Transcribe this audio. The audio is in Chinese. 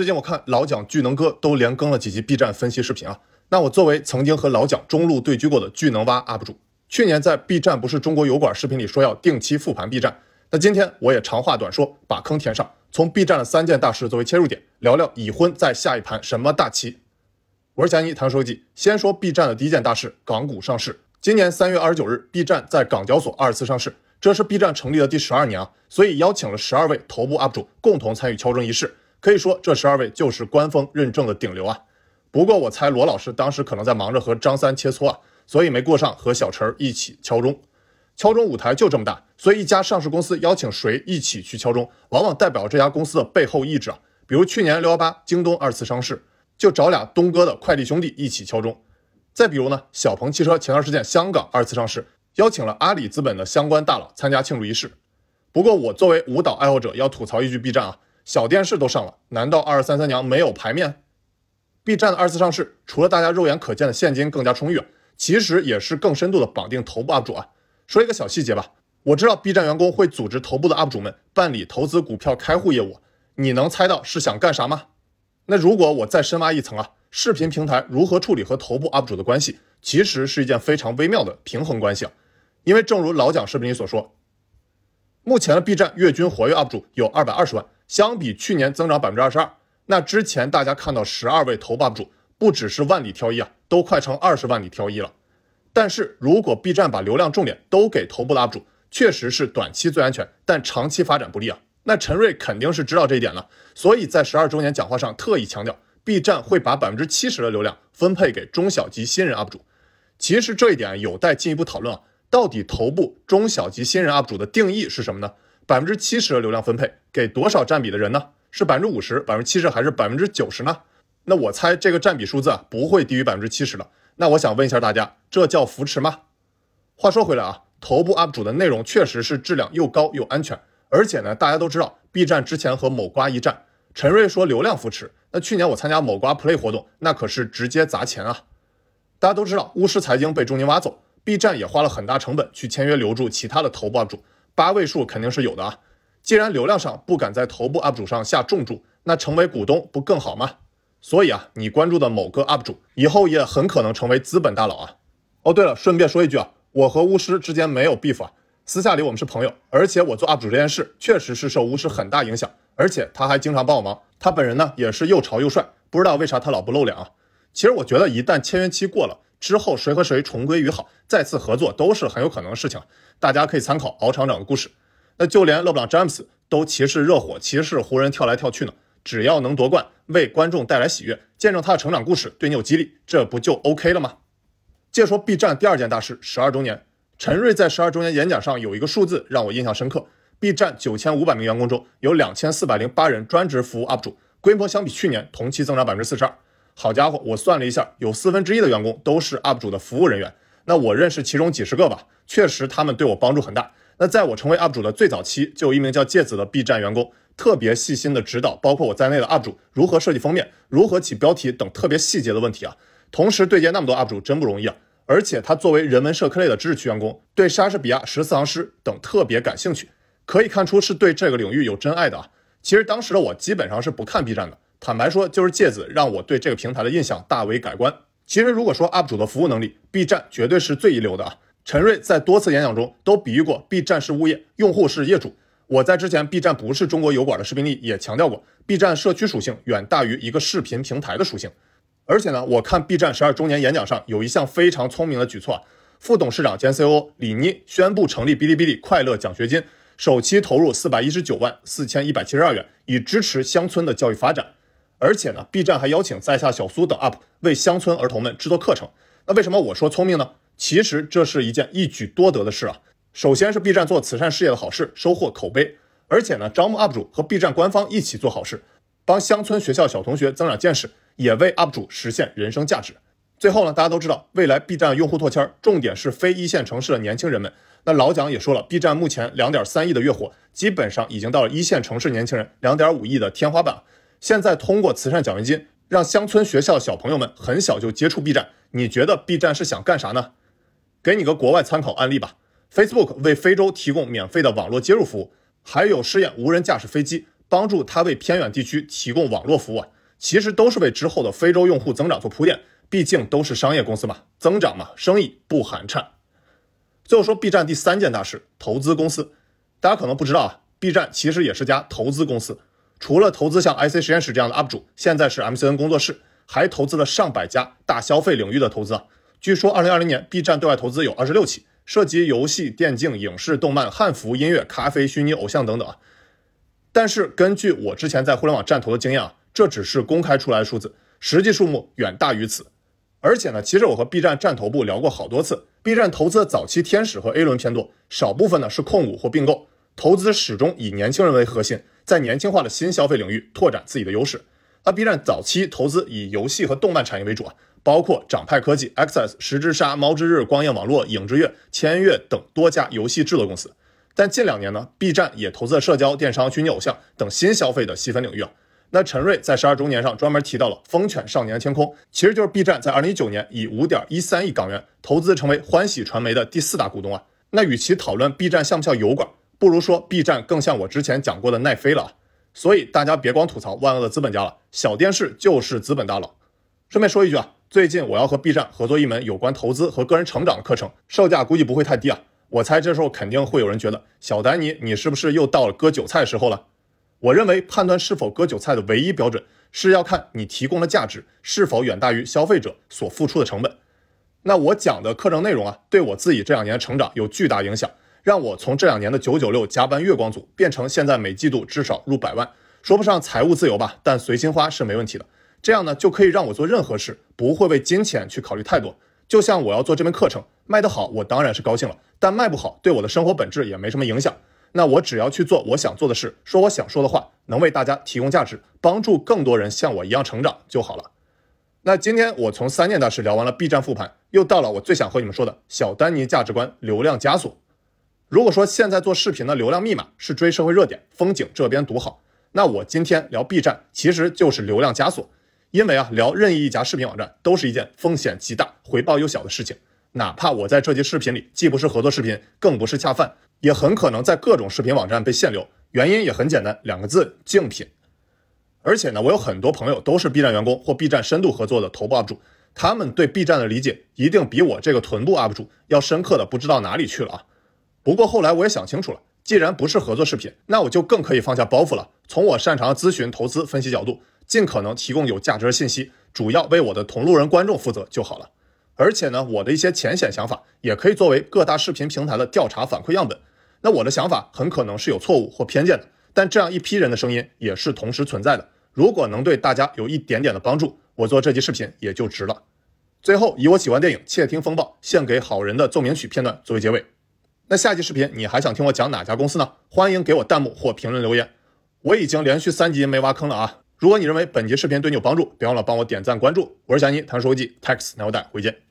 最近我看老蒋、巨能哥都连更了几集 B 站分析视频啊。那我作为曾经和老蒋中路对狙过的巨能蛙 UP 主，去年在 B 站不是中国油管视频里说要定期复盘 B 站，那今天我也长话短说，把坑填上，从 B 站的三件大事作为切入点，聊聊已婚在下一盘什么大棋。我是贾尼谈说记，先说 B 站的第一件大事，港股上市。今年三月二十九日，B 站在港交所二次上市，这是 B 站成立的第十二年啊，所以邀请了十二位头部 UP 主共同参与敲钟仪式。可以说，这十二位就是官方认证的顶流啊。不过，我猜罗老师当时可能在忙着和张三切磋啊，所以没过上和小陈一起敲钟。敲钟舞台就这么大，所以一家上市公司邀请谁一起去敲钟，往往代表这家公司的背后意志啊。比如去年六幺八，京东二次上市，就找俩东哥的快递兄弟一起敲钟。再比如呢，小鹏汽车前段时间香港二次上市，邀请了阿里资本的相关大佬参加庆祝仪式。不过，我作为舞蹈爱好者，要吐槽一句：B 站啊。小电视都上了，难道二二三三娘没有牌面？B 站的二次上市，除了大家肉眼可见的现金更加充裕，其实也是更深度的绑定头部 UP 主啊。说一个小细节吧，我知道 B 站员工会组织头部的 UP 主们办理投资股票开户业务，你能猜到是想干啥吗？那如果我再深挖一层啊，视频平台如何处理和头部 UP 主的关系，其实是一件非常微妙的平衡关系啊。因为正如老蒋视频里所说，目前的 B 站月均活跃 UP 主有二百二十万。相比去年增长百分之二十二，那之前大家看到十二位头 UP 主，不只是万里挑一啊，都快成二十万里挑一了。但是如果 B 站把流量重点都给头部的 UP 主，确实是短期最安全，但长期发展不利啊。那陈瑞肯定是知道这一点了，所以在十二周年讲话上特意强调，B 站会把百分之七十的流量分配给中小级新人 UP 主。其实这一点有待进一步讨论啊，到底头部中小级新人 UP 主的定义是什么呢？百分之七十的流量分配给多少占比的人呢？是百分之五十、百分之七十还是百分之九十呢？那我猜这个占比数字啊不会低于百分之七十的。那我想问一下大家，这叫扶持吗？话说回来啊，头部 UP 主的内容确实是质量又高又安全，而且呢，大家都知道 B 站之前和某瓜一战，陈瑞说流量扶持，那去年我参加某瓜 Play 活动，那可是直接砸钱啊！大家都知道巫师财经被中金挖走，B 站也花了很大成本去签约留住其他的头部 UP 主。八位数肯定是有的啊！既然流量上不敢在头部 UP 主上下重注，那成为股东不更好吗？所以啊，你关注的某个 UP 主以后也很可能成为资本大佬啊！哦，对了，顺便说一句啊，我和巫师之间没有 beef 啊，私下里我们是朋友，而且我做 UP 主这件事确实是受巫师很大影响，而且他还经常帮我忙。他本人呢也是又潮又帅，不知道为啥他老不露脸啊？其实我觉得一旦签约期过了之后，谁和谁重归于好，再次合作都是很有可能的事情。大家可以参考敖厂长的故事，那就连勒布朗詹姆斯都骑士热火、骑士湖人跳来跳去呢。只要能夺冠，为观众带来喜悦，见证他的成长故事，对你有激励，这不就 OK 了吗？接说 B 站第二件大事，十二周年。陈瑞在十二周年演讲上有一个数字让我印象深刻：B 站九千五百名员工中有两千四百零八人专职服务 UP 主，规模相比去年同期增长百分之四十二。好家伙，我算了一下，有四分之一的员工都是 UP 主的服务人员。那我认识其中几十个吧，确实他们对我帮助很大。那在我成为 UP 主的最早期，就有一名叫芥子的 B 站员工，特别细心的指导包括我在内的 UP 主如何设计封面、如何起标题等特别细节的问题啊。同时对接那么多 UP 主真不容易啊。而且他作为人文社科类的知识区员工，对莎士比亚十四行诗等特别感兴趣，可以看出是对这个领域有真爱的啊。其实当时的我基本上是不看 B 站的，坦白说就是芥子让我对这个平台的印象大为改观。其实，如果说 UP 主的服务能力，B 站绝对是最一流的啊！陈瑞在多次演讲中都比喻过，B 站是物业，用户是业主。我在之前 B 站不是中国油管的视频里也强调过，B 站社区属性远大于一个视频平台的属性。而且呢，我看 B 站十二周年演讲上有一项非常聪明的举措啊，副董事长兼 COO 李妮宣布成立哔哩哔哩快乐奖学金，首期投入四百一十九万四千一百七十二元，以支持乡村的教育发展。而且呢，B 站还邀请在下小苏等 UP 为乡村儿童们制作课程。那为什么我说聪明呢？其实这是一件一举多得的事啊。首先是 B 站做慈善事业的好事，收获口碑；而且呢，招募 UP 主和 B 站官方一起做好事，帮乡村学校小同学增长见识，也为 UP 主实现人生价值。最后呢，大家都知道，未来 B 站用户拓圈重点是非一线城市的年轻人们。那老蒋也说了，B 站目前两点三亿的月活，基本上已经到了一线城市年轻人两点五亿的天花板。现在通过慈善奖学金，让乡村学校小朋友们很小就接触 B 站，你觉得 B 站是想干啥呢？给你个国外参考案例吧，Facebook 为非洲提供免费的网络接入服务，还有试验无人驾驶飞机，帮助它为偏远地区提供网络服务啊，其实都是为之后的非洲用户增长做铺垫。毕竟都是商业公司嘛，增长嘛，生意不寒碜。最后说 B 站第三件大事，投资公司。大家可能不知道啊，B 站其实也是家投资公司，除了投资像 IC 实验室这样的 UP 主，现在是 MCN 工作室，还投资了上百家大消费领域的投资啊。据说2020年 B 站对外投资有26起，涉及游戏、电竞、影视、动漫、汉服、音乐、咖啡、虚拟偶像等等啊。但是根据我之前在互联网站投的经验啊，这只是公开出来的数字，实际数目远大于此。而且呢，其实我和 B 站站头部聊过好多次，B 站投资的早期天使和 A 轮偏多，少部分呢是控股或并购，投资始终以年轻人为核心，在年轻化的新消费领域拓展自己的优势。那 B 站早期投资以游戏和动漫产业为主啊，包括掌派科技、Access、十之杀、猫之日、光焰网络、影之月、千月等多家游戏制作公司。但近两年呢，B 站也投资了社交、电商、虚拟偶像等新消费的细分领域啊。那陈瑞在十二周年上专门提到了《疯犬少年天空》，其实就是 B 站在二零一九年以五点一三亿港元投资成为欢喜传媒的第四大股东啊。那与其讨论 B 站像不像油管，不如说 B 站更像我之前讲过的奈飞了。所以大家别光吐槽万恶的资本家了，小电视就是资本大佬。顺便说一句啊，最近我要和 B 站合作一门有关投资和个人成长的课程，售价估计不会太低啊。我猜这时候肯定会有人觉得，小丹尼你是不是又到了割韭菜时候了？我认为判断是否割韭菜的唯一标准是要看你提供的价值是否远大于消费者所付出的成本。那我讲的课程内容啊，对我自己这两年成长有巨大影响，让我从这两年的九九六加班月光族变成现在每季度至少入百万，说不上财务自由吧，但随心花是没问题的。这样呢，就可以让我做任何事不会为金钱去考虑太多。就像我要做这门课程卖得好，我当然是高兴了，但卖不好对我的生活本质也没什么影响。那我只要去做我想做的事，说我想说的话，能为大家提供价值，帮助更多人像我一样成长就好了。那今天我从三件大事聊完了 B 站复盘，又到了我最想和你们说的小丹尼价值观流量枷锁。如果说现在做视频的流量密码是追社会热点，风景这边独好，那我今天聊 B 站其实就是流量枷锁。因为啊，聊任意一家视频网站都是一件风险极大、回报又小的事情，哪怕我在这期视频里既不是合作视频，更不是恰饭。也很可能在各种视频网站被限流，原因也很简单，两个字：竞品。而且呢，我有很多朋友都是 B 站员工或 B 站深度合作的头部 UP 主，他们对 B 站的理解一定比我这个臀部 UP 主要深刻的不知道哪里去了啊。不过后来我也想清楚了，既然不是合作视频，那我就更可以放下包袱了，从我擅长咨询、投资、分析角度，尽可能提供有价值的信息，主要为我的同路人观众负责就好了。而且呢，我的一些浅显想法也可以作为各大视频平台的调查反馈样本。那我的想法很可能是有错误或偏见的，但这样一批人的声音也是同时存在的。如果能对大家有一点点的帮助，我做这期视频也就值了。最后，以我喜欢电影《窃听风暴》献给好人的奏鸣曲片段作为结尾。那下期视频你还想听我讲哪家公司呢？欢迎给我弹幕或评论留言。我已经连续三集没挖坑了啊！如果你认为本集视频对你有帮助，别忘了帮我点赞关注。我是小尼，谈说记，Tax now die，回见。